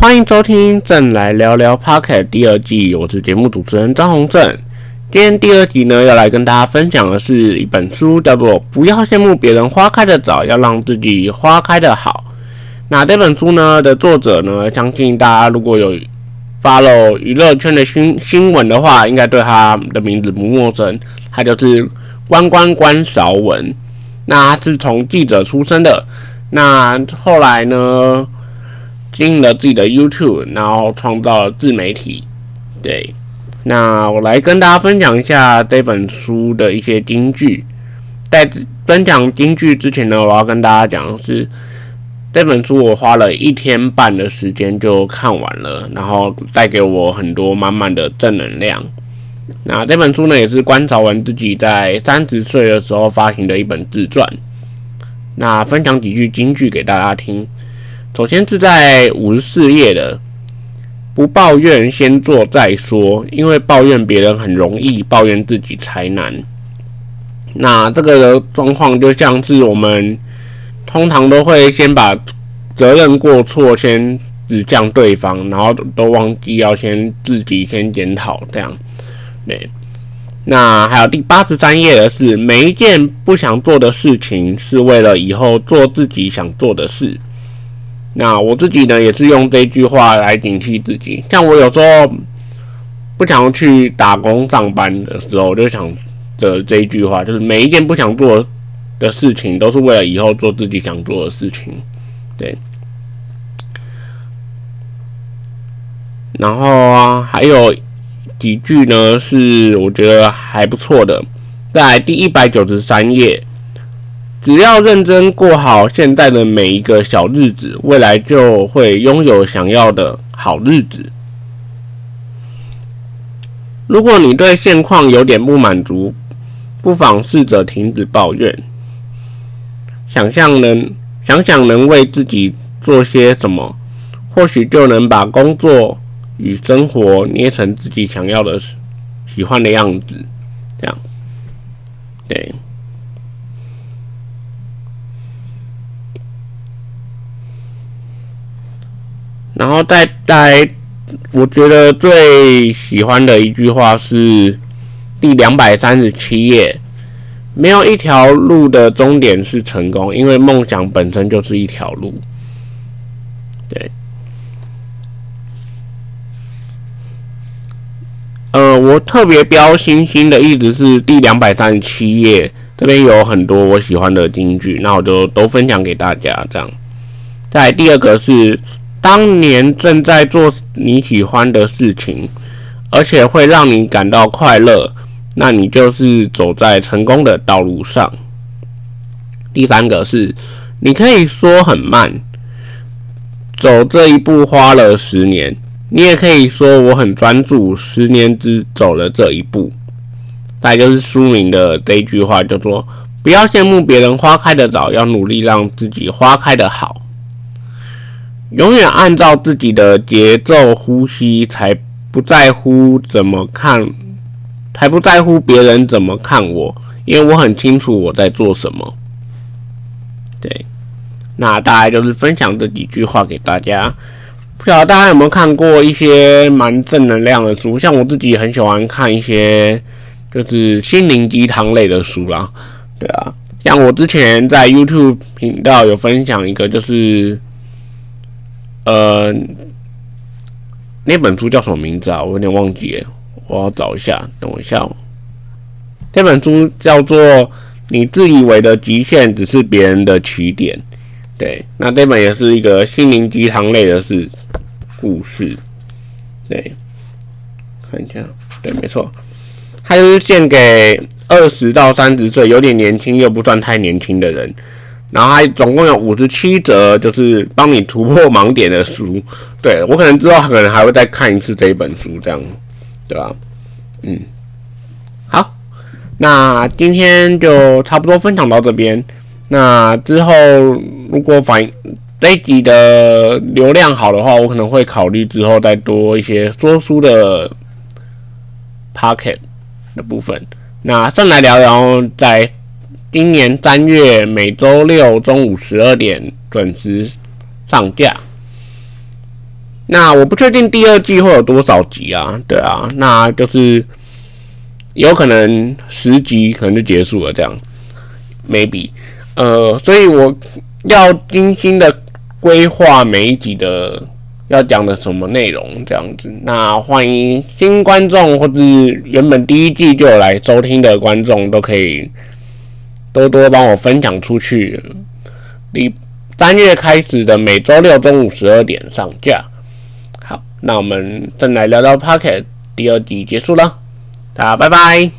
欢迎收听《正来聊聊 Pocket》第二季，我是节目主持人张宏正。今天第二集呢，要来跟大家分享的是一本书，叫做《不要羡慕别人花开的早，要让自己花开的好》。那这本书呢的作者呢，相信大家如果有 follow 娱乐圈的新新闻的话，应该对他的名字不陌生。他就是关关关韶文。那他是从记者出身的，那后来呢？经营了自己的 YouTube，然后创造了自媒体。对，那我来跟大家分享一下这本书的一些金句。在分享金句之前呢，我要跟大家讲的是这本书我花了一天半的时间就看完了，然后带给我很多满满的正能量。那这本书呢，也是关潮文自己在三十岁的时候发行的一本自传。那分享几句金句给大家听。首先是在五十四页的，不抱怨，先做再说，因为抱怨别人很容易，抱怨自己才难。那这个状况就像是我们通常都会先把责任过错先指向对方，然后都忘记要先自己先检讨，这样。对。那还有第八十三页的是，每一件不想做的事情，是为了以后做自己想做的事。那我自己呢，也是用这句话来警惕自己。像我有时候不想去打工上班的时候，我就想着这一句话，就是每一件不想做的事情，都是为了以后做自己想做的事情。对。然后啊，还有几句呢，是我觉得还不错的，在第一百九十三页。只要认真过好现在的每一个小日子，未来就会拥有想要的好日子。如果你对现况有点不满足，不妨试着停止抱怨，想象能想想能为自己做些什么，或许就能把工作与生活捏成自己想要的、喜欢的样子。这样，对。然后再再，我觉得最喜欢的一句话是第两百三十七页：没有一条路的终点是成功，因为梦想本身就是一条路。对。呃，我特别标星星的意思是第两百三十七页这边有很多我喜欢的金句，那我就都分享给大家。这样，在第二个是。当年正在做你喜欢的事情，而且会让你感到快乐，那你就是走在成功的道路上。第三个是，你可以说很慢，走这一步花了十年；你也可以说我很专注，十年只走了这一步。再就是书名的这一句话，叫做“不要羡慕别人花开的早，要努力让自己花开的好”。永远按照自己的节奏呼吸，才不在乎怎么看，才不在乎别人怎么看我，因为我很清楚我在做什么。对，那大概就是分享这几句话给大家。不晓得大家有没有看过一些蛮正能量的书？像我自己很喜欢看一些就是心灵鸡汤类的书啦。对啊，像我之前在 YouTube 频道有分享一个，就是。呃，那本书叫什么名字啊？我有点忘记，我要找一下。等我一下。这本书叫做《你自以为的极限只是别人的起点》。对，那这本也是一个心灵鸡汤类的是故事。对，看一下，对，没错，它就是献给二十到三十岁，有点年轻又不算太年轻的人。然后还总共有五十七则，就是帮你突破盲点的书。对我可能之后可能还会再看一次这一本书，这样，对吧？嗯，好，那今天就差不多分享到这边。那之后如果反这一集的流量好的话，我可能会考虑之后再多一些说书的 pocket 的部分。那先来聊聊再。今年三月每周六中午十二点准时上架。那我不确定第二季会有多少集啊？对啊，那就是有可能十集可能就结束了这样，maybe。呃，所以我要精心的规划每一集的要讲的什么内容这样子。那欢迎新观众或者原本第一季就有来收听的观众都可以多多帮我分享出去。你三月开始的每周六中午十二点上架。好，那我们再来聊聊 Pocket 第二集结束了，大家拜拜。